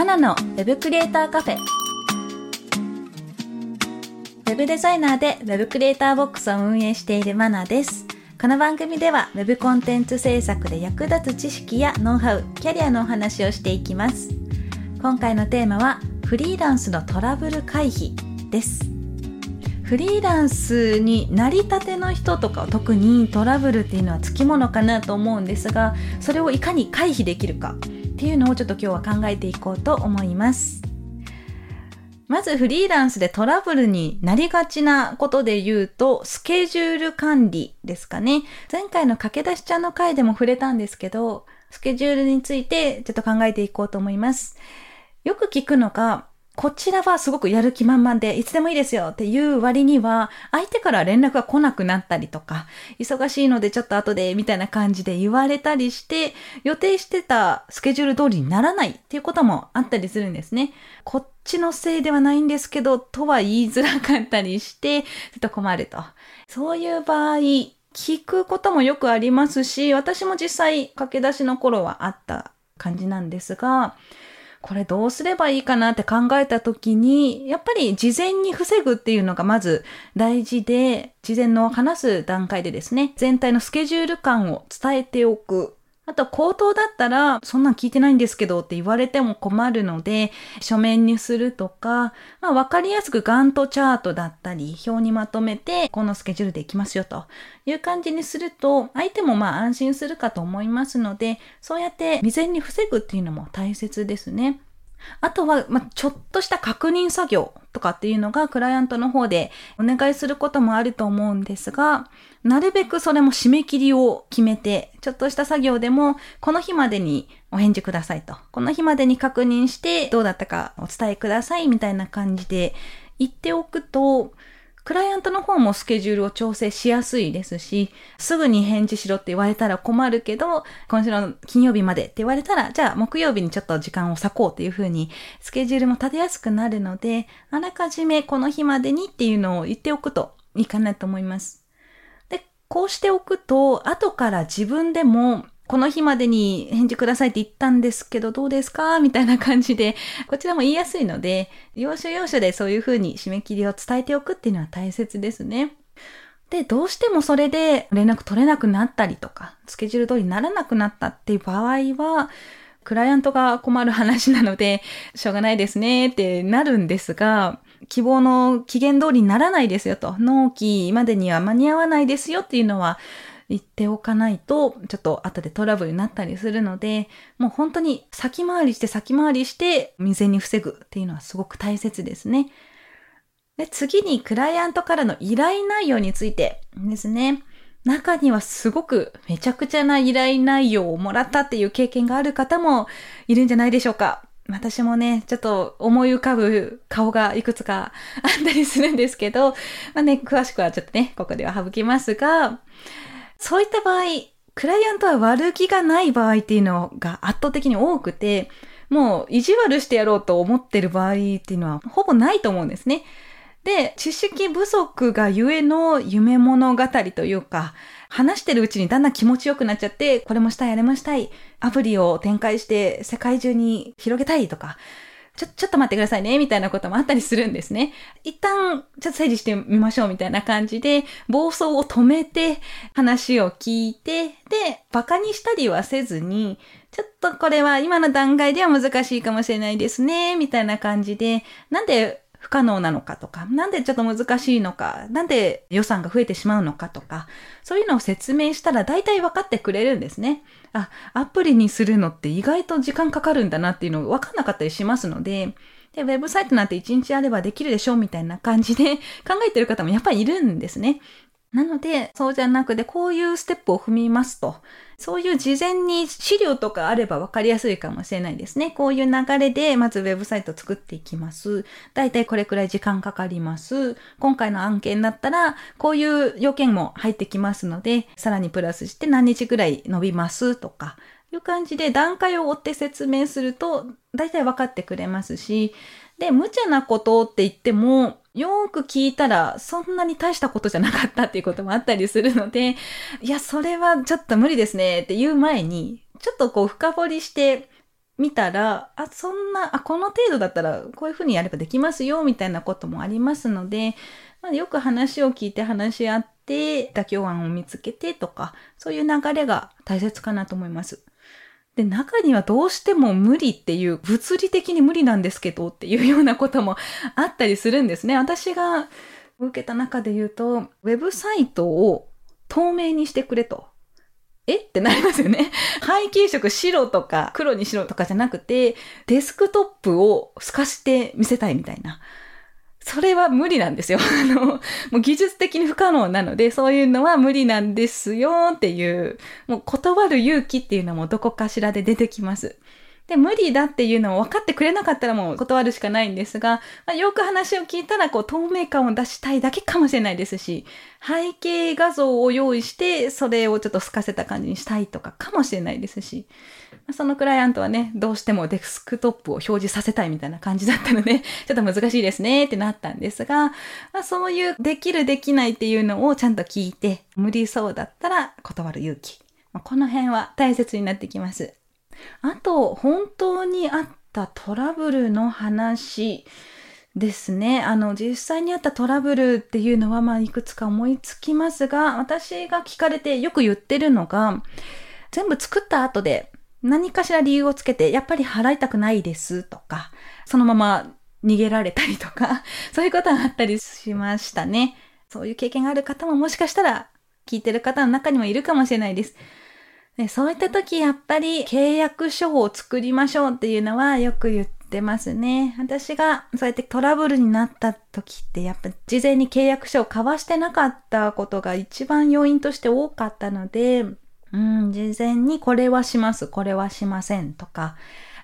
マナのウェブクリエイターカフェ。ウェブデザイナーでウェブクリエイターボックスを運営しているマナです。この番組では Web コンテンツ制作で役立つ知識やノウハウ、キャリアのお話をしていきます。今回のテーマはフリーランスのトラブル回避です。フリーランスになりたての人とか特にトラブルっていうのはつきものかなと思うんですが、それをいかに回避できるかっていうのをちょっと今日は考えていこうと思います。まずフリーランスでトラブルになりがちなことで言うと、スケジュール管理ですかね。前回の駆け出しちゃんの回でも触れたんですけど、スケジュールについてちょっと考えていこうと思います。よく聞くのが、こちらはすごくやる気満々で、いつでもいいですよっていう割には、相手から連絡が来なくなったりとか、忙しいのでちょっと後で、みたいな感じで言われたりして、予定してたスケジュール通りにならないっていうこともあったりするんですね。こっちのせいではないんですけど、とは言いづらかったりして、ちょっと困ると。そういう場合、聞くこともよくありますし、私も実際駆け出しの頃はあった感じなんですが、これどうすればいいかなって考えた時に、やっぱり事前に防ぐっていうのがまず大事で、事前の話す段階でですね、全体のスケジュール感を伝えておく。あと、口頭だったら、そんなん聞いてないんですけどって言われても困るので、書面にするとか、まあ、わかりやすくガントチャートだったり、表にまとめて、このスケジュールでいきますよという感じにすると、相手もまあ安心するかと思いますので、そうやって未然に防ぐっていうのも大切ですね。あとは、まあ、ちょっとした確認作業とかっていうのがクライアントの方でお願いすることもあると思うんですが、なるべくそれも締め切りを決めて、ちょっとした作業でも、この日までにお返事くださいと。この日までに確認して、どうだったかお伝えくださいみたいな感じで言っておくと、クライアントの方もスケジュールを調整しやすいですし、すぐに返事しろって言われたら困るけど、今週の金曜日までって言われたら、じゃあ木曜日にちょっと時間を割こうっていう風に、スケジュールも立てやすくなるので、あらかじめこの日までにっていうのを言っておくといいかなと思います。で、こうしておくと、後から自分でも、この日までに返事くださいって言ったんですけど、どうですか？みたいな感じで、こちらも言いやすいので、要所要所でそういう風に締め切りを伝えておくっていうのは大切ですね。で、どうしてもそれで連絡取れなくなったりとか、スケジュール通りにならなくなったっていう場合は、クライアントが困る話なので、しょうがないですねってなるんですが、希望の期限通りにならないですよと、納期までには間に合わないですよっていうのは、言っておかないと、ちょっと後でトラブルになったりするので、もう本当に先回りして先回りして未然に防ぐっていうのはすごく大切ですね。で次にクライアントからの依頼内容についてですね。中にはすごくめちゃくちゃな依頼内容をもらったっていう経験がある方もいるんじゃないでしょうか。私もね、ちょっと思い浮かぶ顔がいくつかあったりするんですけど、まあね、詳しくはちょっとね、ここでは省きますが、そういった場合、クライアントは悪気がない場合っていうのが圧倒的に多くて、もう意地悪してやろうと思ってる場合っていうのはほぼないと思うんですね。で、知識不足がゆえの夢物語というか、話してるうちにだんだん気持ちよくなっちゃって、これもしたい、あれもしたい、アプリを展開して世界中に広げたいとか、ちょ、ちょっと待ってくださいね、みたいなこともあったりするんですね。一旦、ちょっと整理してみましょう、みたいな感じで、暴走を止めて、話を聞いて、で、馬鹿にしたりはせずに、ちょっとこれは今の段階では難しいかもしれないですね、みたいな感じで、なんで不可能なのかとか、なんでちょっと難しいのか、なんで予算が増えてしまうのかとか、そういうのを説明したら大体分かってくれるんですね。あ、アプリにするのって意外と時間かかるんだなっていうの分かんなかったりしますので、で、ウェブサイトなんて1日あればできるでしょうみたいな感じで考えてる方もやっぱりいるんですね。なので、そうじゃなくて、こういうステップを踏みますと。そういう事前に資料とかあれば分かりやすいかもしれないですね。こういう流れで、まずウェブサイト作っていきます。だいたいこれくらい時間かかります。今回の案件だったら、こういう要件も入ってきますので、さらにプラスして何日くらい伸びますとか、いう感じで段階を追って説明すると、だいたい分かってくれますし、で、無茶なことって言っても、よく聞いたら、そんなに大したことじゃなかったっていうこともあったりするので、いや、それはちょっと無理ですねって言う前に、ちょっとこう深掘りしてみたら、あ、そんな、あ、この程度だったらこういうふうにやればできますよ、みたいなこともありますので、まあ、よく話を聞いて話し合って、妥協案を見つけてとか、そういう流れが大切かなと思います。で、中にはどうしても無理っていう、物理的に無理なんですけどっていうようなこともあったりするんですね。私が受けた中で言うと、ウェブサイトを透明にしてくれと。え？ってなりますよね。背景色白とか黒に白とかじゃなくて、デスクトップを透かして見せたいみたいな。それは無理なんですよ。あの、もう技術的に不可能なので、そういうのは無理なんですよっていう、もう断る勇気っていうのもどこかしらで出てきます。で、無理だっていうのを分かってくれなかったらもう断るしかないんですが、まあ、よく話を聞いたらこう透明感を出したいだけかもしれないですし、背景画像を用意してそれをちょっと透かせた感じにしたいとかかもしれないですし、そのクライアントはね、どうしてもデスクトップを表示させたいみたいな感じだったので、ちょっと難しいですねってなったんですが、まあ、そういうできるできないっていうのをちゃんと聞いて、無理そうだったら断る勇気。まあ、この辺は大切になってきます。あと、本当にあったトラブルの話ですね。あの、実際にあったトラブルっていうのは、まあ、いくつか思いつきますが、私が聞かれてよく言ってるのが、全部作った後で何かしら理由をつけて、やっぱり払いたくないですとか、そのまま逃げられたりとか、そういうことがあったりしましたね。そういう経験がある方ももしかしたら聞いてる方の中にもいるかもしれないです。でそういった時やっぱり契約書を作りましょうっていうのはよく言ってますね。私がそうやってトラブルになった時ってやっぱ事前に契約書を交わしてなかったことが一番要因として多かったので、うん、事前にこれはします、これはしませんとか、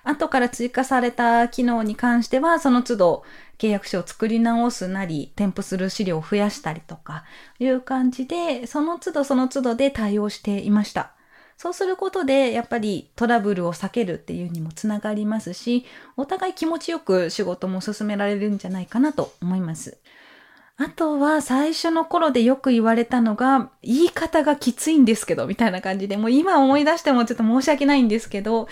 後から追加された機能に関しては、その都度契約書を作り直すなり、添付する資料を増やしたりとか、いう感じで、その都度その都度で対応していました。そうすることで、やっぱりトラブルを避けるっていうにもつながりますし、お互い気持ちよく仕事も進められるんじゃないかなと思います。あとは最初の頃でよく言われたのが、言い方がきついんですけど、みたいな感じで、もう今思い出してもちょっと申し訳ないんですけど、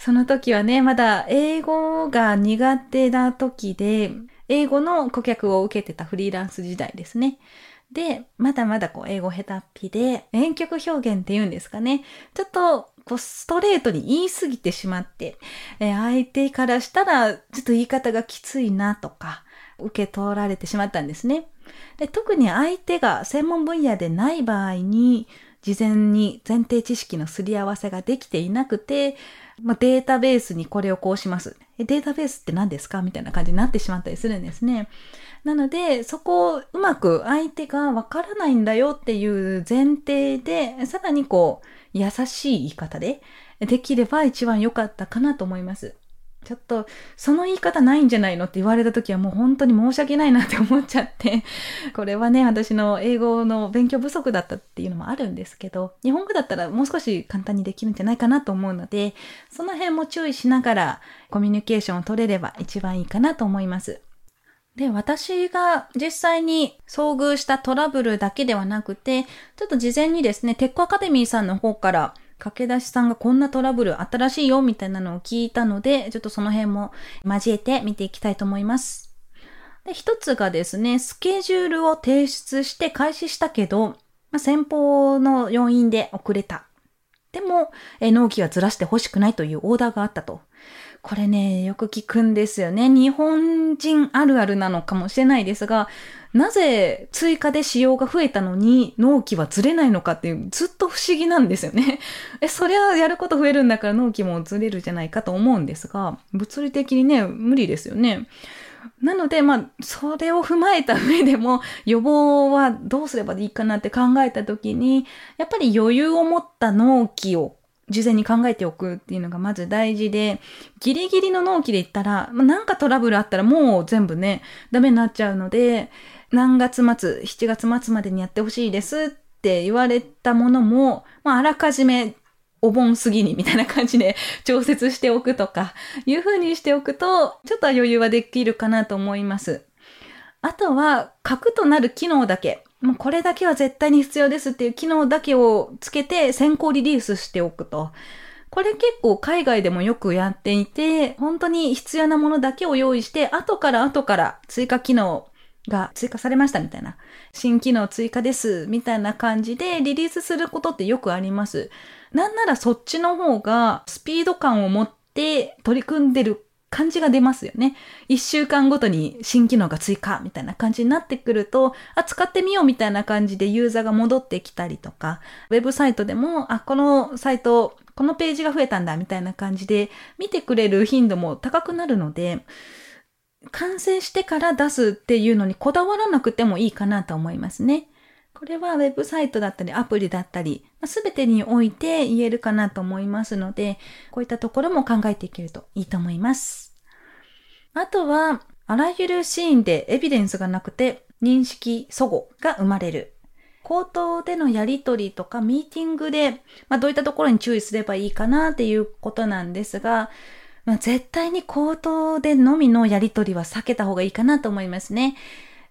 その時はね、まだ英語が苦手な時で、英語の顧客を受けてたフリーランス時代ですね。で、まだまだこう英語下手っぴで、遠曲表現って言うんですかね。ちょっとこうストレートに言い過ぎてしまって、え相手からしたらちょっと言い方がきついなとか、受け取られてしまったんですね。で特に相手が専門分野でない場合に、事前に前提知識のすり合わせができていなくて、まあ、データベースにこれをこうします。えデータベースって何ですかみたいな感じになってしまったりするんですね。なので、そこをうまく相手がわからないんだよっていう前提で、さらにこう、優しい言い方でできれば一番良かったかなと思います。ちょっと、その言い方ないんじゃないのって言われた時はもう本当に申し訳ないなって思っちゃって、これはね、私の英語の勉強不足だったっていうのもあるんですけど、日本語だったらもう少し簡単にできるんじゃないかなと思うので、その辺も注意しながらコミュニケーションを取れれば一番いいかなと思います。で、私が実際に遭遇したトラブルだけではなくて、ちょっと事前にですね、テックアカデミーさんの方から駆け出しさんがこんなトラブル新しいよみたいなのを聞いたので、ちょっとその辺も交えて見ていきたいと思います。で、一つがですね、スケジュールを提出して開始したけど、まあ、先方の要因で遅れた。でも、え納期はずらして欲しくないというオーダーがあったと。これね、よく聞くんですよね。日本人あるあるなのかもしれないですが、なぜ追加で使用が増えたのに納期はずれないのかっていうずっと不思議なんですよね。え、そりゃやること増えるんだから納期もずれるじゃないかと思うんですが、物理的にね、無理ですよね。なので、まあ、それを踏まえた上でも、予防はどうすればいいかなって考えたときに、やっぱり余裕を持った納期を事前に考えておくっていうのがまず大事で、ギリギリの納期で言ったら、まあ、なんかトラブルあったらもう全部ね、ダメになっちゃうので、何月末、7月末までにやってほしいですって言われたものも、まあ、あらかじめお盆過ぎにみたいな感じで調節しておくとか、いう風にしておくと、ちょっと余裕はできるかなと思います。あとは、核となる機能だけ。もうこれだけは絶対に必要ですっていう機能だけをつけて先行リリースしておくと。これ結構海外でもよくやっていて、本当に必要なものだけを用意して、後から後から追加機能が追加されましたみたいな。新機能追加ですみたいな感じでリリースすることってよくあります。なんならそっちの方がスピード感を持って取り組んでる感じが出ますよね。一週間ごとに新機能が追加みたいな感じになってくると、あ、使ってみようみたいな感じでユーザーが戻ってきたりとか、ウェブサイトでも、あ、このサイト、このページが増えたんだみたいな感じで見てくれる頻度も高くなるので、完成してから出すっていうのにこだわらなくてもいいかなと思いますね。これはウェブサイトだったりアプリだったり、すべてにおいて言えるかなと思いますので、こういったところも考えていけるといいと思います。あとは、あらゆるシーンでエビデンスがなくて認識祖語が生まれる。口頭でのやりとりとかミーティングで、まあ、どういったところに注意すればいいかなっていうことなんですが、まあ、絶対に口頭でのみのやりとりは避けた方がいいかなと思いますね。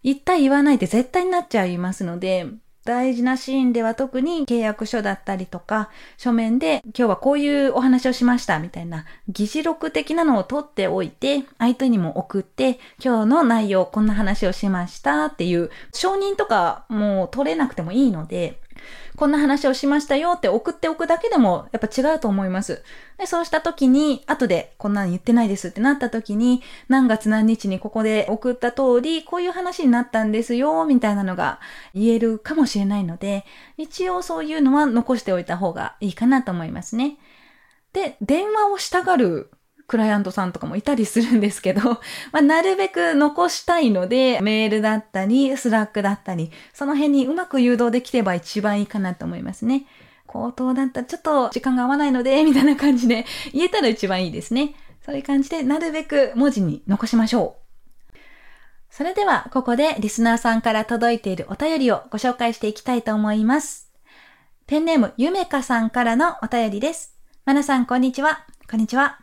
言った言わないで絶対になっちゃいますので、大事なシーンでは特に契約書だったりとか、書面で今日はこういうお話をしましたみたいな議事録的なのを取っておいて、相手にも送って、今日の内容こんな話をしましたっていう承認とかもう取れなくてもいいので、こんな話をしましたよって送っておくだけでもやっぱ違うと思います。で、そうした時に、後でこんなの言ってないですってなった時に、何月何日にここで送った通り、こういう話になったんですよ、みたいなのが言えるかもしれないので、一応そういうのは残しておいた方がいいかなと思いますね。で、電話をしたがるクライアントさんとかもいたりするんですけど、まあ、なるべく残したいので、メールだったり、 Slack だったり、その辺にうまく誘導できれば一番いいかなと思いますね。口頭だったらちょっと時間が合わないので、みたいな感じで言えたら一番いいですね。そういう感じで、なるべく文字に残しましょう。それでは、ここでリスナーさんから届いているお便りをご紹介していきたいと思います。ペンネーム、ゆめかさんからのお便りです。まなさん、こんにちは。こんにちは。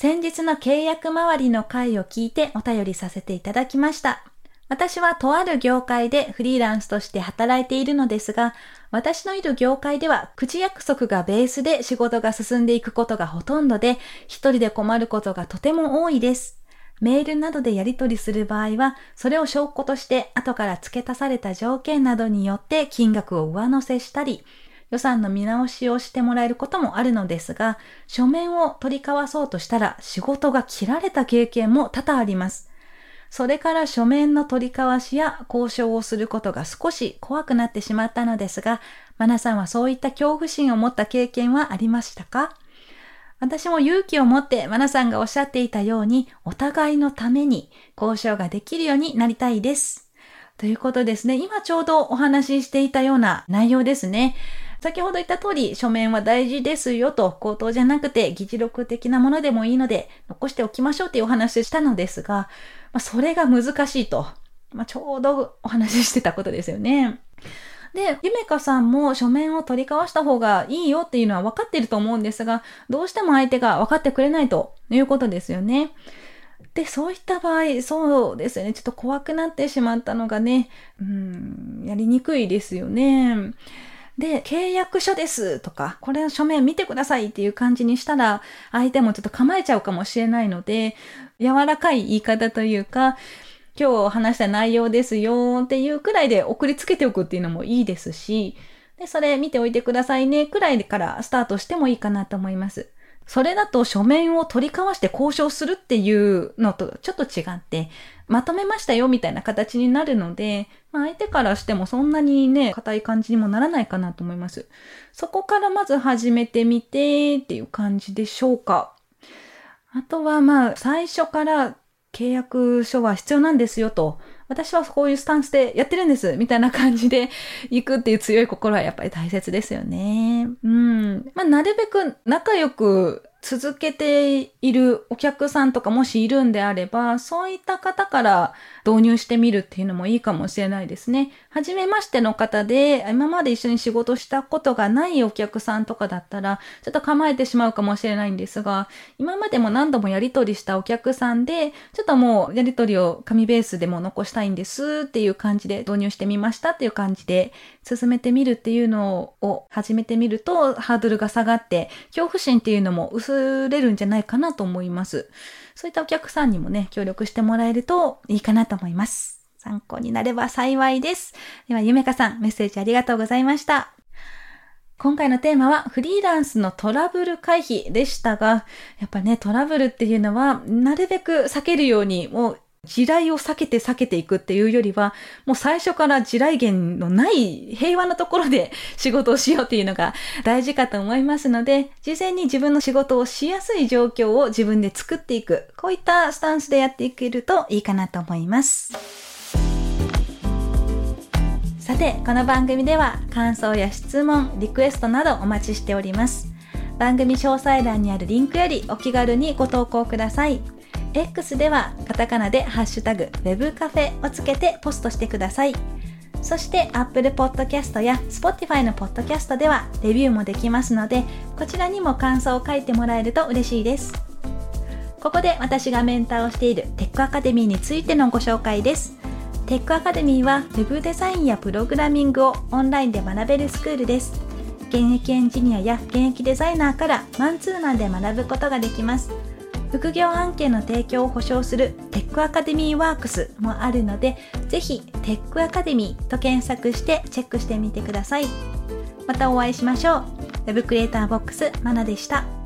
先日の契約周りの回を聞いてお便りさせていただきました。私はとある業界でフリーランスとして働いているのですが、私のいる業界では口約束がベースで仕事が進んでいくことがほとんどで、一人で困ることがとても多いです。メールなどでやり取りする場合は、それを証拠として後から付け足された条件などによって金額を上乗せしたり、予算の見直しをしてもらえることもあるのですが、書面を取り交わそうとしたら仕事が切られた経験も多々あります。それから書面の取り交わしや交渉をすることが少し怖くなってしまったのですが、マナさんはそういった恐怖心を持った経験はありましたか？私も勇気を持ってマナさんがおっしゃっていたように、お互いのために交渉ができるようになりたいです。ということですね。今ちょうどお話ししていたような内容ですね。先ほど言った通り、書面は大事ですよと、口頭じゃなくて議事録的なものでもいいので、残しておきましょうっていうお話したのですが、まあ、それが難しいと。まあ、ちょうどお話ししてたことですよね。で、ゆめかさんも書面を取り交わした方がいいよっていうのは分かってると思うんですが、どうしても相手が分かってくれないということですよね。で、そういった場合、そうですよね。ちょっと怖くなってしまったのがね、うん、やりにくいですよね。で、契約書ですとか、これの書面見てくださいっていう感じにしたら、相手もちょっと構えちゃうかもしれないので、柔らかい言い方というか、今日話した内容ですよっていうくらいで送りつけておくっていうのもいいですし、で、それ見ておいてくださいねくらいからスタートしてもいいかなと思います。それだと書面を取り交わして交渉するっていうのとちょっと違って、まとめましたよみたいな形になるので、まあ、相手からしてもそんなにね、硬い感じにもならないかなと思います。そこからまず始めてみてっていう感じでしょうか。あとはまあ、最初から契約書は必要なんですよと、私はこういうスタンスでやってるんです、みたいな感じで行くっていう強い心はやっぱり大切ですよね。うん。まあ、なるべく仲良く続けているお客さんとかもしいるんであれば、そういった方から導入してみるっていうのもいいかもしれないですね。はじめましての方で、今まで一緒に仕事したことがないお客さんとかだったら、ちょっと構えてしまうかもしれないんですが、今までも何度もやり取りしたお客さんで、ちょっともうやり取りを紙ベースでも残したいんですっていう感じで導入してみましたっていう感じで進めてみるっていうのを始めてみると、ハードルが下がって、恐怖心っていうのも薄れるんじゃないかなと思います。そういったお客さんにもね、協力してもらえるといいかなと思います。参考になれば幸いです。では、ゆめかさん、メッセージありがとうございました。今回のテーマはフリーランスのトラブル回避でしたが、やっぱね、トラブルっていうのはなるべく避けるように、もう地雷を避けて避けていくっていうよりは、もう最初から地雷源のない平和なところで 仕事をしようっていうのが大事かと思いますので、事前に自分の仕事をしやすい状況を自分で作っていく。こういったスタンスでやっていけるといいかなと思います。さて、この番組では感想や質問、リクエストなどお待ちしております。番組詳細欄にあるリンクよりお気軽にご投稿ください。X ではカタカナでハッシュタグ Web カフェをつけてポストしてください。そして Apple Podcast や Spotify の Podcast ではレビューもできますので、こちらにも感想を書いてもらえると嬉しいです。ここで私がメンターをしているテックアカデミーについてのご紹介です。テックアカデミーは Web デザインやプログラミングをオンラインで学べるスクールです。現役エンジニアや現役デザイナーからマンツーマンで学ぶことができます。副業案件の提供を保証するテックアカデミーワークスもあるので、ぜひテックアカデミーと検索してチェックしてみてください。またお会いしましょう。Web クリエイターボックスまなでした。